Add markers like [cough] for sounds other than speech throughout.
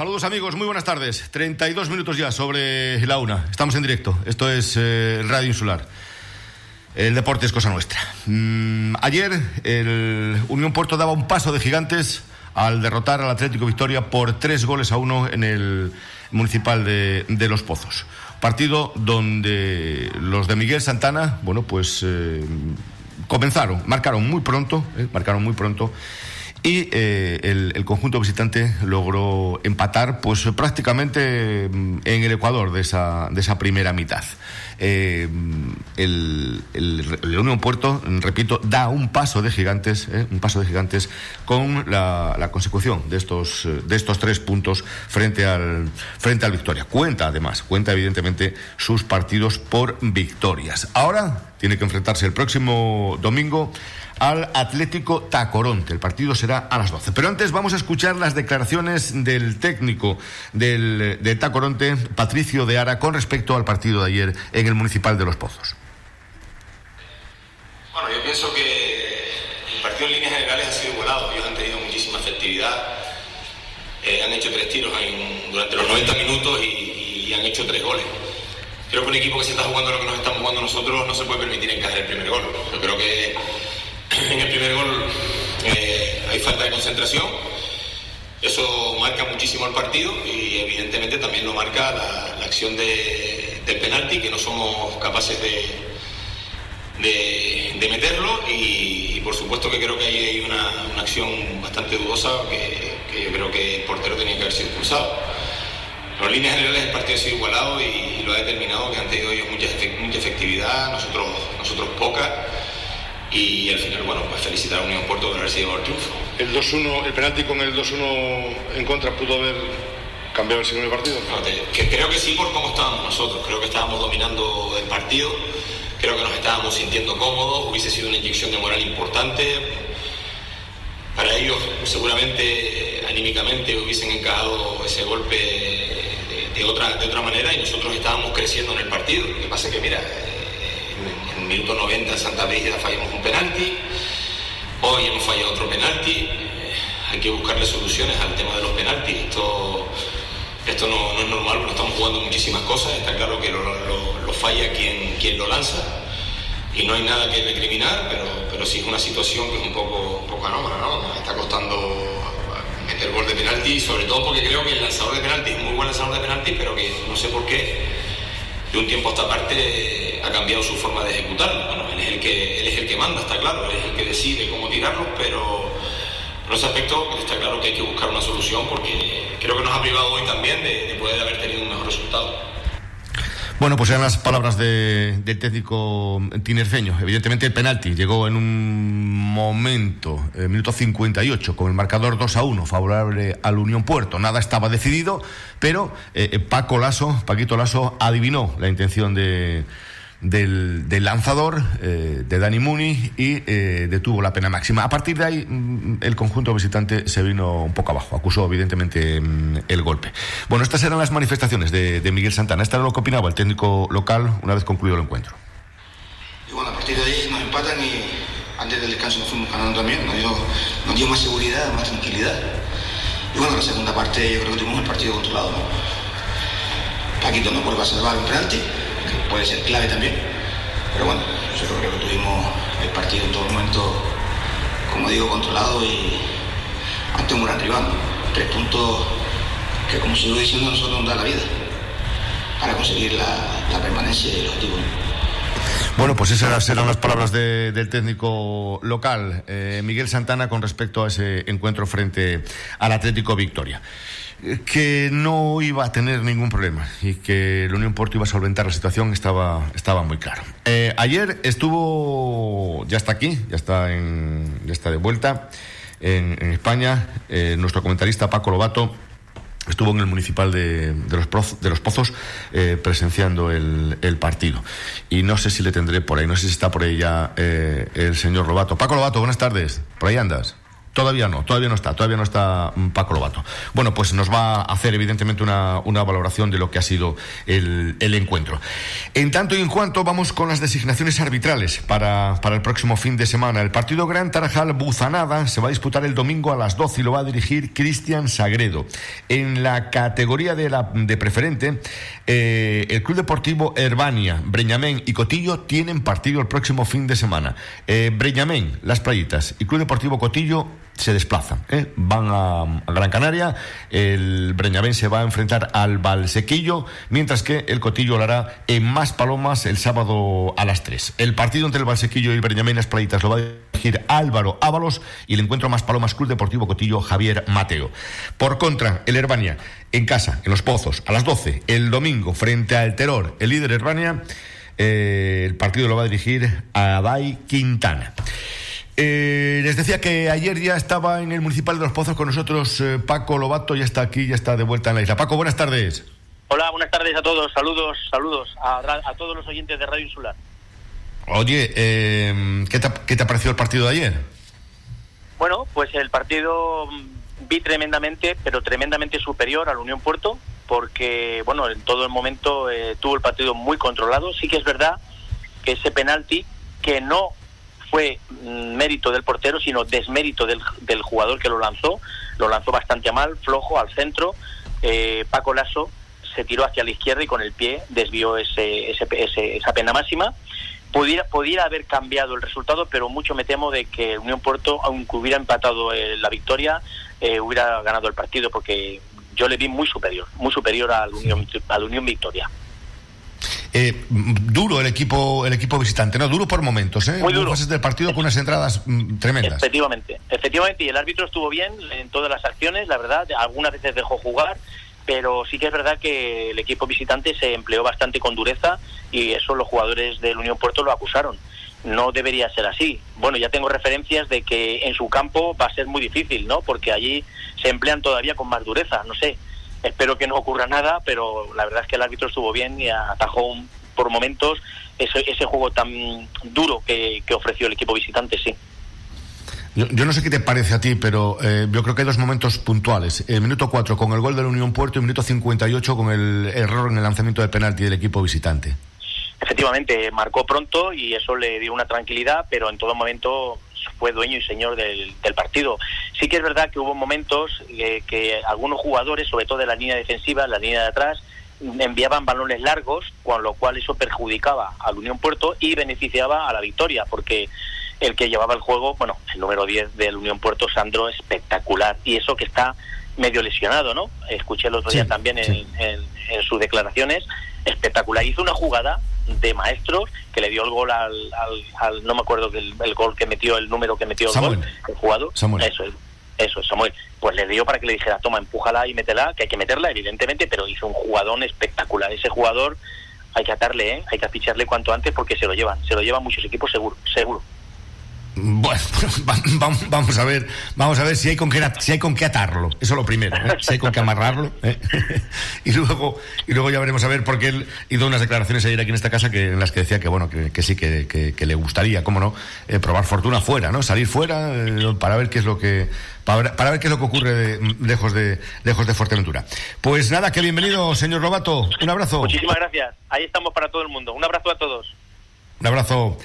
Saludos amigos, muy buenas tardes. 32 minutos ya sobre la una. Estamos en directo. Esto es eh, Radio Insular. El deporte es cosa nuestra. Mm, ayer el Unión Puerto daba un paso de gigantes al derrotar al Atlético Victoria por tres goles a uno en el municipal de, Los Pozos. Partido donde los de Miguel Santana, bueno, pues eh, comenzaron, marcaron muy pronto, eh, marcaron muy pronto y eh, el, conjunto visitante logró empatar pues prácticamente mm, en el Ecuador de esa, de esa primera mitad. Eh, el, el, Unión Puerto, repito, da un paso de gigantes, eh, un paso de gigantes con la, consecución de estos, de estos tres puntos frente al, frente al Victoria. Cuenta además, cuenta evidentemente sus partidos por victorias. Ahora tiene que enfrentarse el próximo domingo al Atlético Tacoronte. El partido será a las 12. Pero antes vamos a escuchar las declaraciones del técnico del, Tacoronte, Patricio de Ara, con respecto al partido de ayer en el Municipal de Los Pozos. Bueno, yo pienso que el partido en líneas generales ha sido igualado. Ellos han tenido muchísima efectividad. Eh, han hecho tres tiros durante los 90 minutos y, y han hecho tres goles creo que un equipo que se está jugando lo que nos estamos jugando nosotros no se puede permitir encajar el primer gol. Yo creo que en el primer gol eh, hay falta de concentración. Eso marca muchísimo el partido y evidentemente también lo marca la, acción del penalti, que no somos capaces de, de, meterlo y, por supuesto que creo que hay una, acción bastante dudosa que, yo creo que el portero tenía que haber sido expulsado. En líneas generales el partido ha sido igualado y, lo ha determinado que han tenido ellos mucha, mucha efectividad, nosotros, nosotros poca y al final, bueno, pues felicitar a Unión Puerto por haber sido el triunfo. El 2-1, el penalti con el 2-1 en contra pudo haber cambiado el segundo partido. que creo que sí por cómo estábamos nosotros, creo que estábamos dominando el partido, creo que nos estábamos sintiendo cómodos, hubiese sido una inyección de moral importante. Para ellos seguramente anímicamente hubiesen encajado ese golpe de, otra, de otra manera y nosotros estábamos creciendo en el partido. Lo que pasa es que, mira, minuto 90 Santa Brígida fallamos un penalti, hoy hemos fallado otro penalti, eh, hay que buscarle soluciones al tema de los penaltis, esto, esto no, es normal, porque estamos jugando muchísimas cosas, está claro que lo, falla quien, quien lo lanza. Y no hay nada que recriminar, pero, pero sí es una situación que es un poco, un poco anómala, ¿no? Está costando meter gol de penalti, sobre todo porque creo que el lanzador de penalti es muy buen lanzador de penalti, pero que no sé por qué. De un tiempo a esta parte ha cambiado su forma de ejecutarlo. Bueno, él es el que, él es el que manda, está claro, él es el que decide cómo tirarlo, pero en ese aspecto está claro que hay que buscar una solución porque creo que nos ha privado hoy también de, poder haber tenido un mejor resultado. Bueno, pues eran las palabras del técnico tinerfeño. Evidentemente el penalti llegó en un momento, eh, minuto 58, con el marcador 2 a 1, favorable al Unión Puerto. Nada estaba decidido, pero eh, Paco Lasso, Paquito Lasso, adivinó la intención de del, lanzador, eh, de Dani Muni, y eh, detuvo la pena máxima. A partir de ahí, mm, el conjunto visitante se vino un poco abajo, acusó evidentemente mm, el golpe. Bueno, estas eran las manifestaciones de, Miguel Santana. Esta era lo que opinaba el técnico local una vez concluido el encuentro. Y bueno, a partir de ahí nos empatan y antes del descanso nos fuimos ganando también, nos dio, nos dio más seguridad, más tranquilidad. Y bueno, la segunda parte yo creo que tuvimos el partido controlado. ¿no? Paquito no vuelve a salvar un penalti puede ser clave también. Pero bueno, yo creo que tuvimos el partido en todo momento, como digo, controlado y ante un gran rival. Tres puntos que, como sigo diciendo, nosotros nos da la vida para conseguir la, permanencia y el objetivo. Bueno, pues esas eran las palabras del técnico local, eh, Miguel Santana, con respecto a ese encuentro frente al Atlético Victoria que no iba a tener ningún problema y que la Unión Porto iba a solventar la situación estaba, estaba muy claro. Eh, ayer estuvo, ya está aquí, ya está, en, ya está de vuelta en, España, eh, nuestro comentarista Paco Lobato estuvo en el municipal de, de, los, de los, Pozos eh, presenciando el, el, partido. Y no sé si le tendré por ahí, no sé si está por ahí ya el señor Lobato. Paco Lobato, buenas tardes, por ahí andas. Todavía no, todavía no está, todavía no está mm, Paco Lobato. Bueno, pues nos va a hacer evidentemente una, una valoración de lo que ha sido el, el, encuentro. En tanto y en cuanto vamos con las designaciones arbitrales para, para el próximo fin de semana. El partido Gran Tarajal Buzanada se va a disputar el domingo a las 12 y lo va a dirigir Cristian Sagredo. En la categoría de, la, de preferente, eh, el Club Deportivo Herbania, Breñamén y Cotillo tienen partido el próximo fin de semana. Eh, Breñamén, Las Playitas y Club Deportivo Cotillo se desplazan. ¿eh? Van a, Gran Canaria, el Breñamén se va a enfrentar al Valsequillo, mientras que el Cotillo lo hará en Más Palomas el sábado a las 3. El partido entre el Valsequillo y el Breñamén Las Playitas lo va a dirigir Álvaro Ábalos y el encuentro Más Palomas Club Deportivo Cotillo Javier Mateo. Por contra, el Herbania en casa, en Los Pozos, a las 12, el domingo, frente al Terror, el líder Herbania, eh, el partido lo va a dirigir Adai Quintana. Eh, les decía que ayer ya estaba en el Municipal de Los Pozos con nosotros eh, Paco Lobato, ya está aquí, ya está de vuelta en la isla. Paco, buenas tardes. Hola, buenas tardes a todos, saludos, saludos a, a todos los oyentes de Radio Insular. Oye, eh, ¿qué, te, ¿qué te ha parecido el partido de ayer? Bueno, pues el partido mm, vi tremendamente, pero tremendamente superior al Unión Puerto, porque, bueno, en todo el momento eh, tuvo el partido muy controlado. Sí que es verdad que ese penalti, que no fue mm, mérito del portero, sino desmérito del, del, jugador que lo lanzó. Lo lanzó bastante mal, flojo, al centro. Eh, Paco Lasso se tiró hacia la izquierda y con el pie desvió ese, ese, ese, esa pena máxima. Pudiera, pudiera haber cambiado el resultado, pero mucho me temo de que Unión Puerto, aunque hubiera empatado eh, la victoria, eh, hubiera ganado el partido, porque yo le vi muy superior, muy superior al Unión, al Unión Victoria. Eh, duro el equipo el equipo visitante, ¿no? Duro por momentos, ¿eh? Muy duro. Fases del partido con unas entradas mm, tremendas. Efectivamente, efectivamente, y el árbitro estuvo bien en todas las acciones, la verdad, algunas veces dejó jugar, pero sí que es verdad que el equipo visitante se empleó bastante con dureza y eso los jugadores del Unión Puerto lo acusaron. No debería ser así. Bueno, ya tengo referencias de que en su campo va a ser muy difícil, ¿no? Porque allí se emplean todavía con más dureza, no sé espero que no ocurra nada, pero la verdad es que el árbitro estuvo bien y atajó un, por momentos ese, ese juego tan duro que, ofreció el equipo visitante, sí. Yo, yo, no sé qué te parece a ti, pero eh, yo creo que hay dos momentos puntuales. El minuto 4 con el gol de la Unión Puerto y el minuto 58 con el error en el lanzamiento de penalti del equipo visitante. Efectivamente, marcó pronto y eso le dio una tranquilidad, pero en todo momento fue dueño y señor del, del, partido. Sí que es verdad que hubo momentos eh, que algunos jugadores, sobre todo de la línea defensiva, la línea de atrás, enviaban balones largos, con lo cual eso perjudicaba al Unión Puerto y beneficiaba a la victoria, porque el que llevaba el juego, bueno, el número 10 del Unión Puerto, Sandro, espectacular. Y eso que está medio lesionado, ¿no? Escuché el otro sí, día también sí. en, en, en sus declaraciones, espectacular. Hizo una jugada de maestros que le dio el gol al, al, al no me acuerdo del el gol que metió el número que metió el Samuel. gol el jugador Samuel. eso eso Samuel pues le dio para que le dijera toma empújala y métela que hay que meterla evidentemente pero hizo un jugadón espectacular ese jugador hay que atarle ¿eh? hay que ficharle cuanto antes porque se lo llevan se lo llevan muchos equipos seguro seguro bueno, [laughs] vamos, a ver, vamos a ver si hay con qué si hay con qué atarlo. Eso es lo primero, ¿eh? si hay con qué amarrarlo. ¿eh? [laughs] y luego y luego ya veremos a ver porque él hizo unas declaraciones ayer aquí en esta casa que en las que decía que bueno que, sí que, que, le gustaría, cómo no, eh, probar fortuna fuera, no, salir fuera para ver qué es lo que para, ver qué es lo que ocurre de, lejos de lejos de Fuerteventura. Pues nada, que bienvenido, señor Robato. Un abrazo. Muchísimas gracias. Ahí estamos para todo el mundo. Un abrazo a todos. Un abrazo.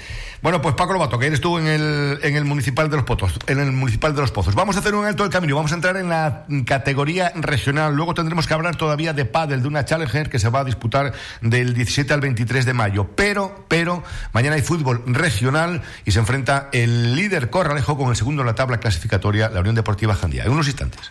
Bueno, pues Paco Lobato, que ayer estuvo en el, en el municipal de los Pozos, en el municipal de los Pozos. Vamos a hacer un alto del camino, vamos a entrar en la categoría regional. Luego tendremos que hablar todavía de pádel, de una Challenger que se va a disputar del 17 al 23 de mayo. Pero, pero, mañana hay fútbol regional y se enfrenta el líder Corralejo con el segundo en la tabla clasificatoria, la Unión Deportiva Jandía. En unos instantes.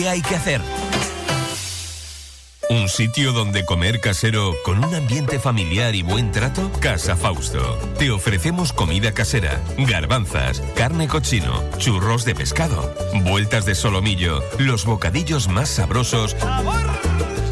hay que hacer? ¿Un sitio donde comer casero con un ambiente familiar y buen trato? Casa Fausto. Te ofrecemos comida casera, garbanzas, carne cochino, churros de pescado, vueltas de solomillo, los bocadillos más sabrosos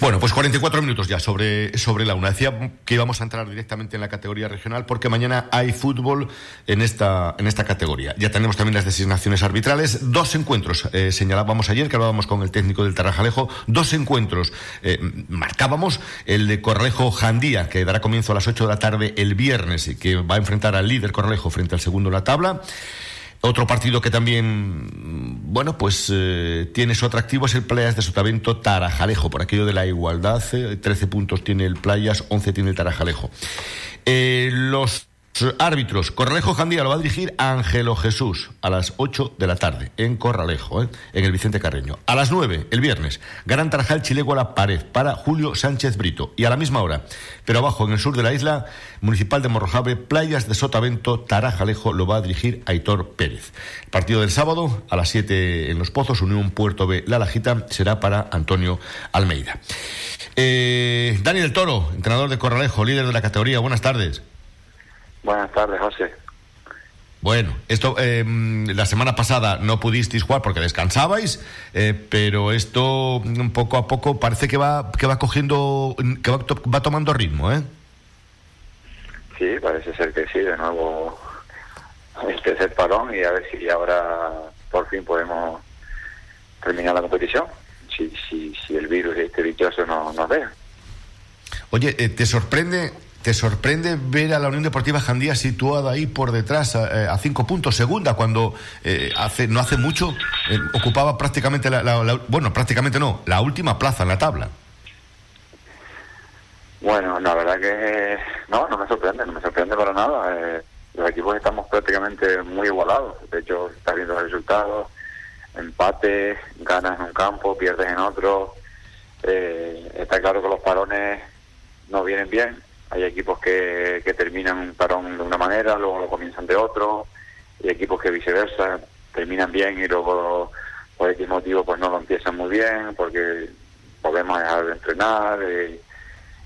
Bueno, pues 44 minutos ya sobre, sobre la una. Decía que íbamos a entrar directamente en la categoría regional porque mañana hay fútbol en esta, en esta categoría. Ya tenemos también las designaciones arbitrales. Dos encuentros, eh, señalábamos ayer que hablábamos con el técnico del Tarrajalejo, dos encuentros. Eh, marcábamos el de Corralejo Jandía, que dará comienzo a las 8 de la tarde el viernes y que va a enfrentar al líder Corralejo frente al segundo en la tabla. Otro partido que también, bueno, pues eh, tiene su atractivo es el Playas de Sotavento Tarajalejo, por aquello de la igualdad. 13 puntos tiene el Playas, 11 tiene el Tarajalejo. Eh, los Árbitros, Corralejo Jandía lo va a dirigir Ángelo Jesús a las 8 de la tarde en Corralejo, ¿eh? en el Vicente Carreño. A las 9, el viernes, Gran Tarajal Chilego a la pared para Julio Sánchez Brito. Y a la misma hora, pero abajo en el sur de la isla, Municipal de Morrojave, Playas de Sotavento, Tarajalejo lo va a dirigir Aitor Pérez. Partido del sábado, a las 7 en Los Pozos, Unión Puerto B, La Lajita, será para Antonio Almeida. Eh, Daniel Toro, entrenador de Corralejo, líder de la categoría, buenas tardes. Buenas tardes, José. Bueno, esto eh, la semana pasada no pudisteis jugar porque descansabais, eh, pero esto mm, poco a poco parece que va que va cogiendo, que va, va, tomando ritmo, ¿eh? Sí, parece ser que sí, de nuevo este es el parón y a ver si ahora por fin podemos terminar la competición, si, si, si el virus este dichoso no, nos deja. Oye, eh, ¿te sorprende ¿Te sorprende ver a la Unión Deportiva Jandía situada ahí por detrás a, cinco puntos, segunda, cuando eh, hace no hace mucho eh, ocupaba prácticamente la, bueno, prácticamente no, la última plaza en la tabla? Bueno, la verdad que no, no me sorprende, no me sorprende para nada. Eh, los equipos estamos prácticamente muy igualados. De hecho, estás viendo los resultados, empate, ganas en un campo, pierdes en otro. está claro que los parones no vienen bien hay equipos que, que terminan un parón de una manera, luego lo comienzan de otro, y equipos que viceversa terminan bien y luego por X motivo pues no lo empiezan muy bien porque volvemos a dejar de entrenar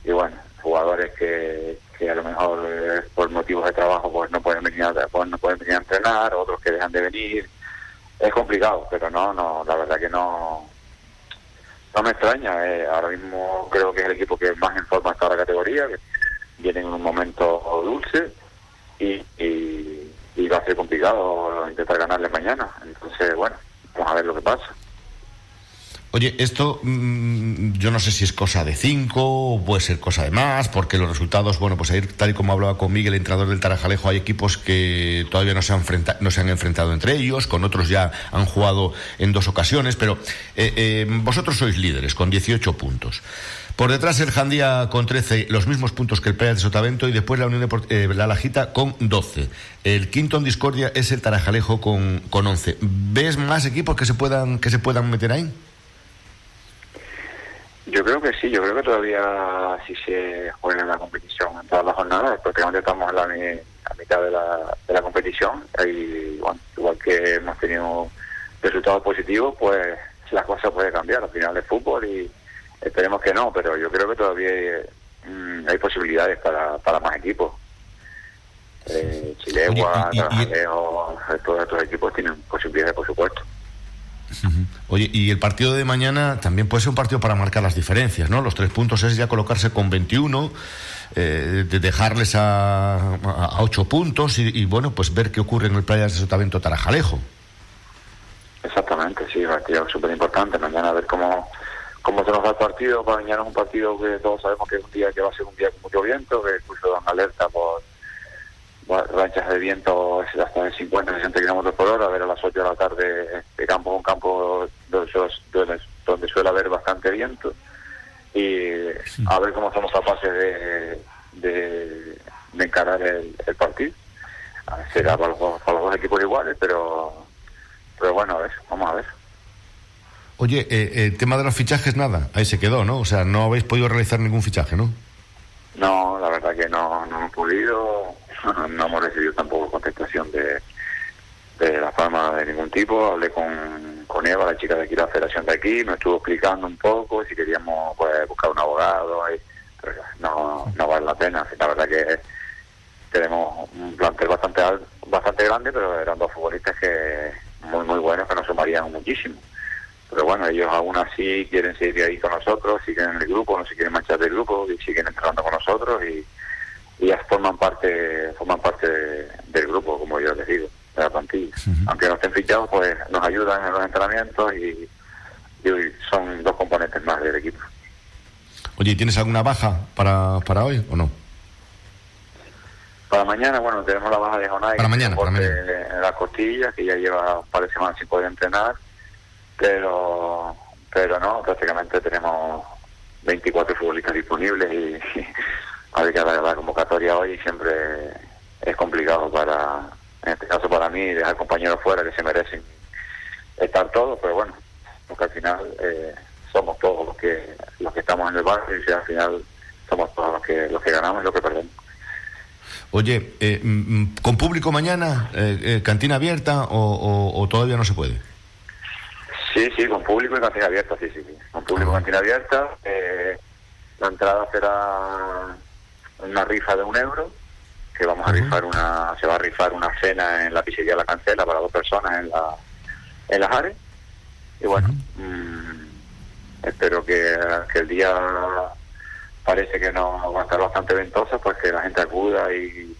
y, bueno, jugadores que, que a lo mejor eh, por motivos de trabajo pues no pueden venir a, pues, no pueden venir a entrenar, otros que dejan de venir. Es complicado, pero no, no, la verdad que no, no me extraña. Eh, ahora mismo creo que es el equipo que más en forma está la categoría, vienen en un momento dulce y, y, va a ser complicado intentar ganarle mañana. Entonces, bueno, vamos a ver lo que pasa. Oye, esto mm, yo no sé si es cosa de cinco puede ser cosa de más, porque los resultados, bueno, pues ahí, tal y como hablaba con Miguel, el entrenador del Tarajalejo, hay equipos que todavía no se han, no se han enfrentado entre ellos, con otros ya han jugado en dos ocasiones, pero eh, eh, vosotros sois líderes con 18 puntos. Por detrás el Jandía con 13, los mismos puntos que el Pérez de Sotavento y después la Unión de eh, la Lajita con 12. El quinto en discordia es el Tarajalejo con, con 11. ¿Ves más equipos que se puedan que se puedan meter ahí? Yo creo que sí, yo creo que todavía sí se juega en la competición en todas las jornadas, prácticamente estamos en la, mitad de la, de la competición y bueno, igual que hemos tenido resultados positivos, pues las cosas pueden cambiar al final del fútbol y Esperemos que no, pero yo creo que todavía hay, mm, posibilidades para, para más equipos. Eh, Chilegua, todos estos equipos tienen posibilidades, por supuesto. Oye, y el partido de mañana también puede ser un partido para marcar las diferencias, ¿no? Los tres puntos es ya colocarse con 21, eh, de dejarles a, a, ocho puntos y, bueno, pues ver qué ocurre en el Playa de Sotavento Tarajalejo. Exactamente, sí, partido súper importante. Mañana a ver cómo, cómo se nos va el partido. Para mañana es un partido que todos sabemos que es un día que va a ser un día con mucho viento, que incluso dan alerta por ranchas de viento hasta de 50 60 kilómetros por hora, a ver a las 8 de la tarde de campo un campo donde, donde suele haber bastante viento y a ver cómo somos capaces de, de, encarar el, partido. Será para los, para los, dos equipos iguales, pero, pero bueno, a ver, vamos a ver. Oye, eh, el tema de los fichajes, nada, ahí se quedó, ¿no? O sea, no habéis podido realizar ningún fichaje, ¿no? No, la verdad que no, no hemos podido [laughs] no hemos recibido tampoco contestación de, de la fama de ningún tipo. Hablé con, con Eva, la chica de aquí, la federación de aquí, me estuvo explicando un poco si queríamos pues, buscar un abogado. Y, no, vale la pena. La verdad que tenemos un plantel bastante bastante grande, pero eran dos futbolistas que muy muy buenos que nos sumarían muchísimo. Pero bueno, ellos aún así quieren seguir ahí con nosotros, siguen en el grupo, no se quieren marchar del grupo, y siguen entrando con nosotros y y ya forman parte forman parte del grupo, como yo les digo, de la plantilla. Aunque no estén fichados, pues nos ayudan en los entrenamientos y, son dos componentes más del equipo. Oye, ¿tienes alguna baja para, para hoy o no? Para mañana, bueno, tenemos la baja de Jonay para mañana, para mañana. en las costillas, que ya lleva un par de semanas sin poder entrenar, pero pero no, prácticamente tenemos 24 futbolistas disponibles y a ver que la, convocatoria hoy siempre es complicado para, en este caso para mí, dejar compañeros fuera que se merecen estar todos, pero bueno, porque al final eh, somos todos los que los que estamos en el barrio y al final somos todos los que los que ganamos y los que perdemos. Oye, eh, mm, mm, ¿con público mañana, eh, cantina abierta o, todavía no se puede? Sí, sí, con público y cantina abierta, sí, sí, sí. con público y cantina abierta. la entrada será una rifa de un euro, que vamos a rifar una, se va a rifar una cena en la pizzería La Cancela para dos personas en la en las Ares. Y bueno, mm, espero que, el día parece que no va a estar bastante ventoso, pues que la gente acuda y,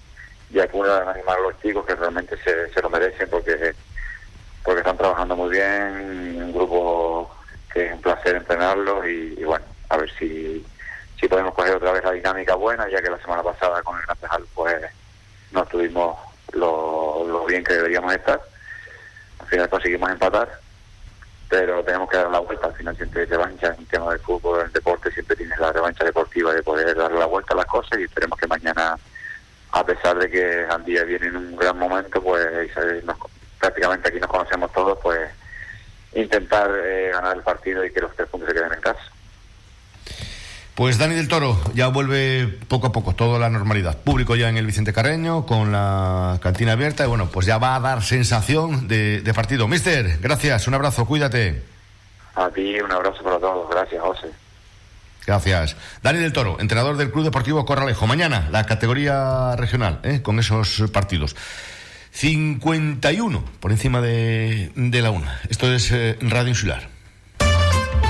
y acuda a animar a los chicos que realmente se, se lo merecen porque porque están trabajando muy bien, un grupo que es un placer entrenarlos y bueno, a ver si si podemos coger otra vez la dinámica buena, ya que la semana pasada con el Gran pues no estuvimos lo, bien que deberíamos estar. Al final conseguimos empatar, pero tenemos que dar la vuelta. Al final siempre hay revancha en el tema del fútbol, en el deporte, siempre tienes la revancha deportiva de poder darle la vuelta a las cosas y esperemos que mañana, a pesar de que Andía viene en un gran momento, pues prácticamente aquí nos conocemos todos, pues intentar eh, ganar el partido y que los tres puntos se queden en casa. Pues Dani del Toro ya vuelve poco a poco, toda la normalidad. Público ya en el Vicente Carreño, con la cantina abierta, y bueno, pues ya va a dar sensación de, partido. Mister, gracias, un abrazo, cuídate. A ti, un abrazo para todos, gracias, José. Gracias. Dani del Toro, entrenador del Club Deportivo Corralejo. Mañana, la categoría regional, ¿eh? con esos partidos. 51 por encima de, la una. Esto es eh, Radio Insular.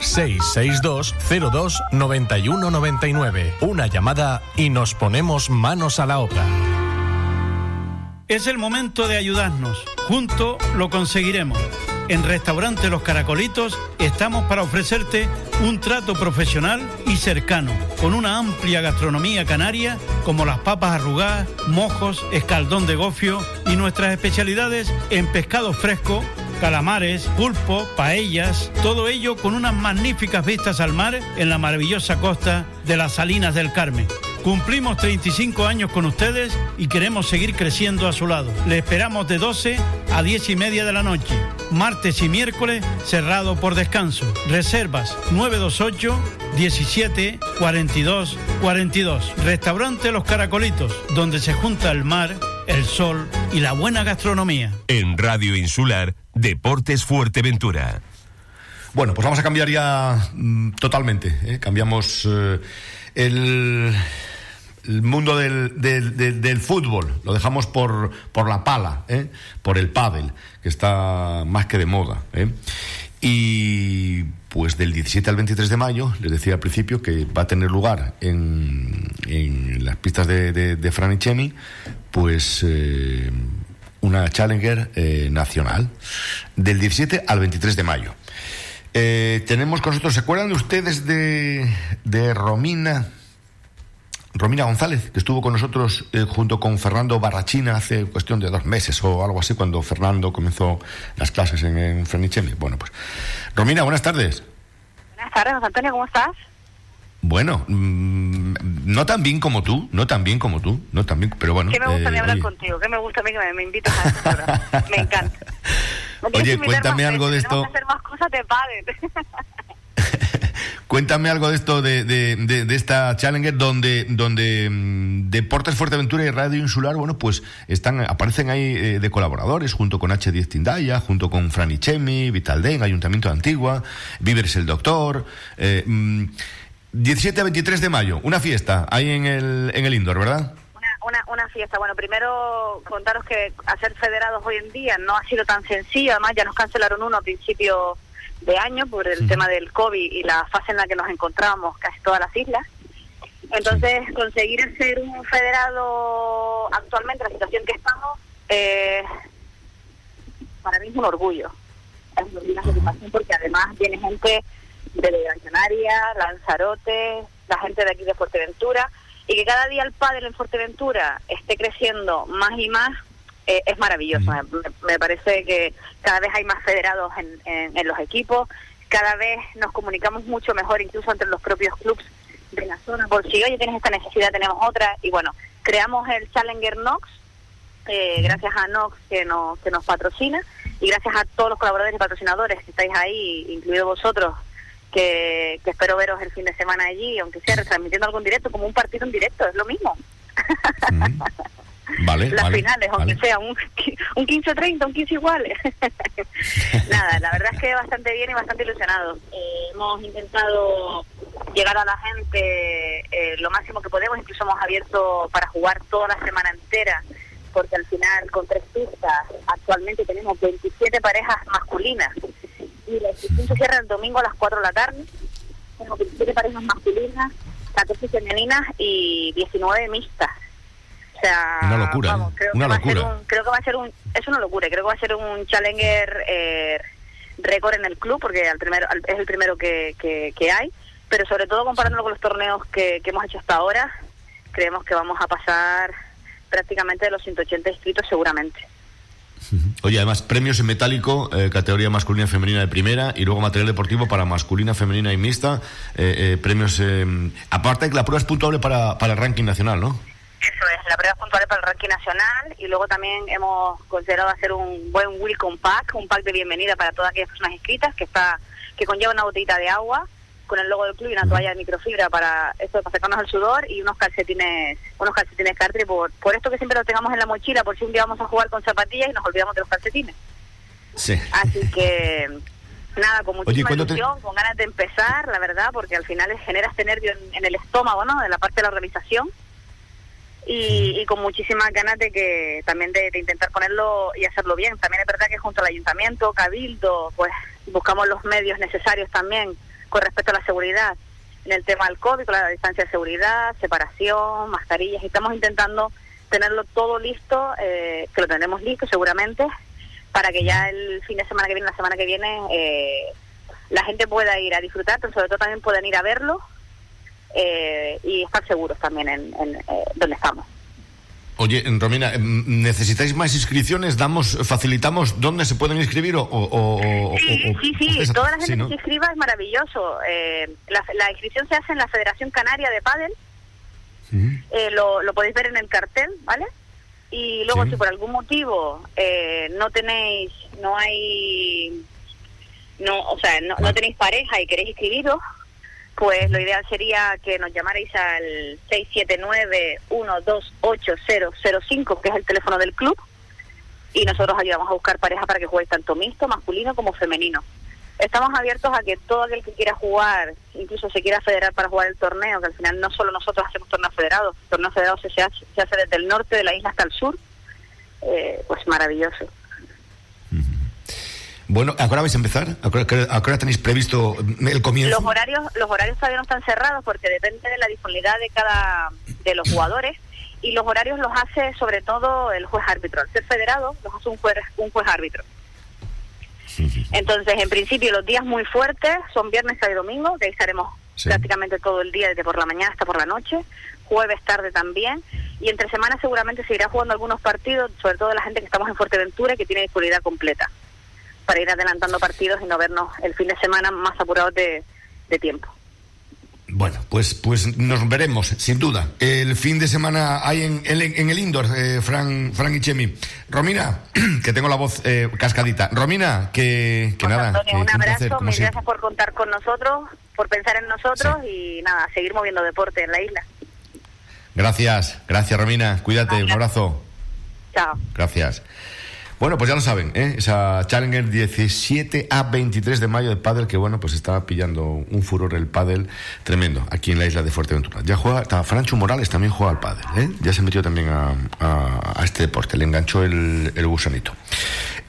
662 02 91 99. Una llamada y nos ponemos manos a la obra. Es el momento de ayudarnos. Juntos lo conseguiremos. En Restaurante Los Caracolitos estamos para ofrecerte un trato profesional y cercano, con una amplia gastronomía canaria como las papas arrugadas, mojos, escaldón de gofio y nuestras especialidades en pescado fresco calamares, pulpo, paellas, todo ello con unas magníficas vistas al mar en la maravillosa costa de las Salinas del Carmen Cumplimos 35 años con ustedes y queremos seguir creciendo a su lado. Le esperamos de 12 a 10 y media de la noche. Martes y miércoles cerrado por descanso. Reservas 928 17 42 42. Restaurante Los Caracolitos, donde se junta el mar, el sol y la buena gastronomía. En Radio Insular, Deportes Fuerteventura. Bueno, pues vamos a cambiar ya mm, totalmente. ¿eh? Cambiamos eh, el, el mundo del, del- fútbol. Lo dejamos por, por la pala, ¿eh? por el pádel, que está más que de moda. Y pues del 17 al 23 de mayo, les decía al principio que va a tener lugar en, en las pistas de, de, pues una Challenger eh, nacional, del 17 al 23 de mayo. Eh, tenemos con nosotros, ¿se acuerdan de ustedes de, de Romina? Romina González, que estuvo con nosotros eh, junto con Fernando Barrachina hace cuestión de dos meses o algo así, cuando Fernando comenzó las clases en, en Frenichemi. Bueno, pues. Romina, buenas tardes. Buenas tardes, Antonio, ¿cómo estás? Bueno, mm, no tan bien como tú, no tan bien como tú, no tan bien, pero bueno. ¿Qué me gusta eh, hablar oye. contigo? ¿Qué me gusta a mí que me, me invitas a? Me encanta. [laughs] Me Oye, que cuéntame más algo de esto. Que hacer más cosas de. [laughs] Cuéntame algo de esto, de, de- de- de esta Challenger, donde, donde mm, Deportes Fuerteventura y Radio Insular, bueno, pues están, aparecen ahí eh, de colaboradores, junto con H10 Tindaya, junto con Franichemi, Vitalden, Ayuntamiento de Antigua, Víveres el Doctor. eh, mm, 17 a 23 de mayo, una fiesta ahí en el, en el Indoor, ¿verdad? Una, una, una fiesta. Bueno, primero contaros que hacer federados hoy en día no ha sido tan sencillo. Además, ya nos cancelaron uno a principio de año por el tema del COVID y la fase en la que nos encontrábamos casi todas las islas. Entonces, conseguir ser un federado actualmente, en la situación que estamos, eh, para mí es un orgullo. Es una satisfacción porque además viene gente de Gran Canaria, Lanzarote, la gente de aquí de Fuerteventura, y que cada día el pádel en Fuerteventura esté creciendo más y más, eh, es maravilloso. Me, me parece que cada vez hay más federados en, en- en los equipos, cada vez nos comunicamos mucho mejor, incluso entre los propios clubes de la zona, por si, oye, tienes esta necesidad, tenemos otra, y bueno, creamos el Challenger Nox, eh, gracias a Nox que nos, que nos patrocina, y gracias a todos los colaboradores y patrocinadores que estáis ahí, incluido vosotros, que, que espero veros el fin de semana allí, aunque sea retransmitiendo algún directo, como un partido en directo, es lo mismo. Vale, [laughs] Las vale, finales, aunque vale. sea un, [laughs] un 15-30, un 15 iguales. [laughs] Nada, la verdad es que bastante bien y bastante ilusionados. Eh, hemos intentado llegar a la gente eh, lo máximo que podemos, incluso hemos abierto para jugar toda la semana entera, porque al final con tres pistas actualmente tenemos 27 parejas masculinas y la inscripción se cierra el domingo a las 4 de la tarde. Tenemos 27 parejas masculinas, 14 femeninas y 19 mixtas. O sea, Una locura, vamos, ¿eh? creo Una que va a ser locura. un- creo que va a ser un, es una locura, creo que va a ser un challenger eh, récord en el club porque al primero, al- es el primero que, que, que hay, pero sobre todo comparándolo con los torneos que, que hemos hecho hasta ahora, creemos que vamos a pasar prácticamente de los 180 inscritos seguramente. Oye, además, premios en metálico, eh, categoría masculina y femenina de primera, y luego material deportivo para masculina, femenina y mixta. eh, eh, premios. eh, aparte, que la prueba es puntuable para, para el ranking nacional, ¿no? Eso es, la prueba es puntual para el ranking nacional y luego también hemos considerado hacer un buen welcome pack, un pack de bienvenida para todas aquellas personas inscritas que está que conlleva una botellita de agua con el logo del club y una toalla de microfibra para esto para sacarnos el sudor y unos calcetines unos calcetines Cartier por, por esto que siempre los tengamos en la mochila por si un día vamos a jugar con zapatillas y nos olvidamos de los calcetines. Sí. Así que nada, con Oye, muchísima ¿cuándo te- ilusión, con ganas de empezar, la verdad, porque al final genera este nervio en, en el estómago, ¿no? De la parte de la organización. Y, y con muchísimas ganas de que también de, de intentar ponerlo y hacerlo bien. También es verdad que junto al ayuntamiento, cabildo, pues buscamos los medios necesarios también con respecto a la seguridad en el tema del COVID, la distancia de seguridad, separación, mascarillas, y estamos intentando tenerlo todo listo, eh, que lo tendremos listo seguramente, para que ya el fin de semana que viene, la semana que viene, eh, la gente pueda ir a disfrutar, pero sobre todo también puedan ir a verlo eh, y estar seguros también en, en, eh, donde estamos. Oye, Romina, em, ¿necesitáis más inscripciones? ¿Damos, ¿Facilitamos dónde se pueden inscribir? O, o- o- Sí, sí, sí, o- toda la gente sí, ¿no? que se inscriba es maravilloso. Eh, la, la inscripción se hace en la Federación Canaria de Padel eh, lo, lo podéis ver en el cartel, ¿vale? Y luego, Sí. si por algún motivo eh, no tenéis, no hay, no, o sea, no, no tenéis pareja y queréis inscribiros, pues lo ideal sería que nos llamarais al 679-128-005, que es el teléfono del club, y nosotros ayudamos a buscar pareja para que juegues tanto mixto, masculino como femenino. Estamos abiertos a que todo aquel que quiera jugar, incluso se quiera federar para jugar el torneo, que al final no solo nosotros hacemos torneos federados, torneos federados se hace, se hace desde el norte de la isla hasta el sur, eh, pues maravilloso. Bueno, ¿a qué hora vais a empezar? ¿A qué hora, tenéis previsto el comienzo? Los horarios, los horarios todavía no están cerrados porque depende de la disponibilidad de cada de los jugadores y los horarios los hace sobre todo el juez árbitro. Al ser federado los hace un juez un juez árbitro. Entonces, en principio, los días muy fuertes son viernes, sábado y domingo, que ahí estaremos Sí. prácticamente todo el día, desde por la mañana hasta por la noche, jueves tarde también, y entre semanas seguramente se irá jugando algunos partidos, sobre todo la gente que estamos en Fuerteventura y que tiene disponibilidad completa, para ir adelantando partidos y no vernos el fin de semana más apurados de, de tiempo. Bueno, pues, pues nos veremos, sin duda. El fin de semana hay en, en, en el indoor, eh, Fran, Fran y Chemi. Romina, [clears throat] que tengo la voz eh, cascadita. Romina, que, que nada. Antonio, que- un abrazo, placer, mil gracias por contar con nosotros, por pensar en nosotros y nada, seguir moviendo deporte en la isla. Gracias, gracias Romina. Cuídate, un abrazo. Chao. Gracias. Bueno, pues ya lo saben, ¿eh? esa Challenger 17 a 23 de mayo de pádel que bueno, pues está pillando un furor el pádel tremendo aquí en la isla de Fuerteventura. Ya juega, Francho Morales también juega al pádel, ¿eh? ya se metió también a este deporte, le enganchó el, el gusanito.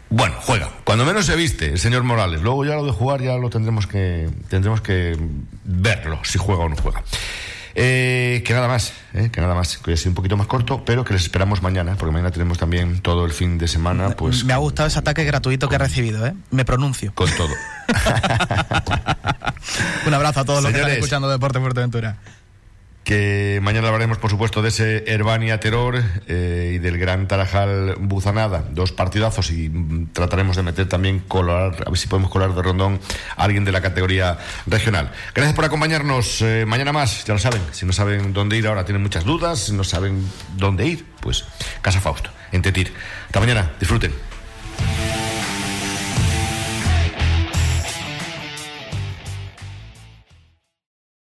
Bueno, juega. Cuando menos se viste el señor Morales. Luego ya lo de jugar ya lo tendremos que tendremos que verlo si juega o no juega. Eh, que nada más, eh, que nada más, que hoy ha sido un poquito más corto, pero que les esperamos mañana, porque mañana tenemos también todo el fin de semana, pues Me ha gustado ese ataque gratuito que he recibido, ¿eh? Me pronuncio. con todo. [laughs] Un abrazo a todos los que están escuchando Deporte Fuerteventura. Que mañana hablaremos, por supuesto, de ese Herbania Terror eh, y del Gran Tarajal Buzanada. Dos partidazos y mm, trataremos de meter también, colar, a ver si podemos colar de rondón a alguien de la categoría regional. Gracias por acompañarnos. eh, mañana más, ya lo saben. Si no saben dónde ir ahora, tienen muchas dudas. Si no saben dónde ir, pues Casa Fausto, en Tetir. Hasta mañana. Disfruten.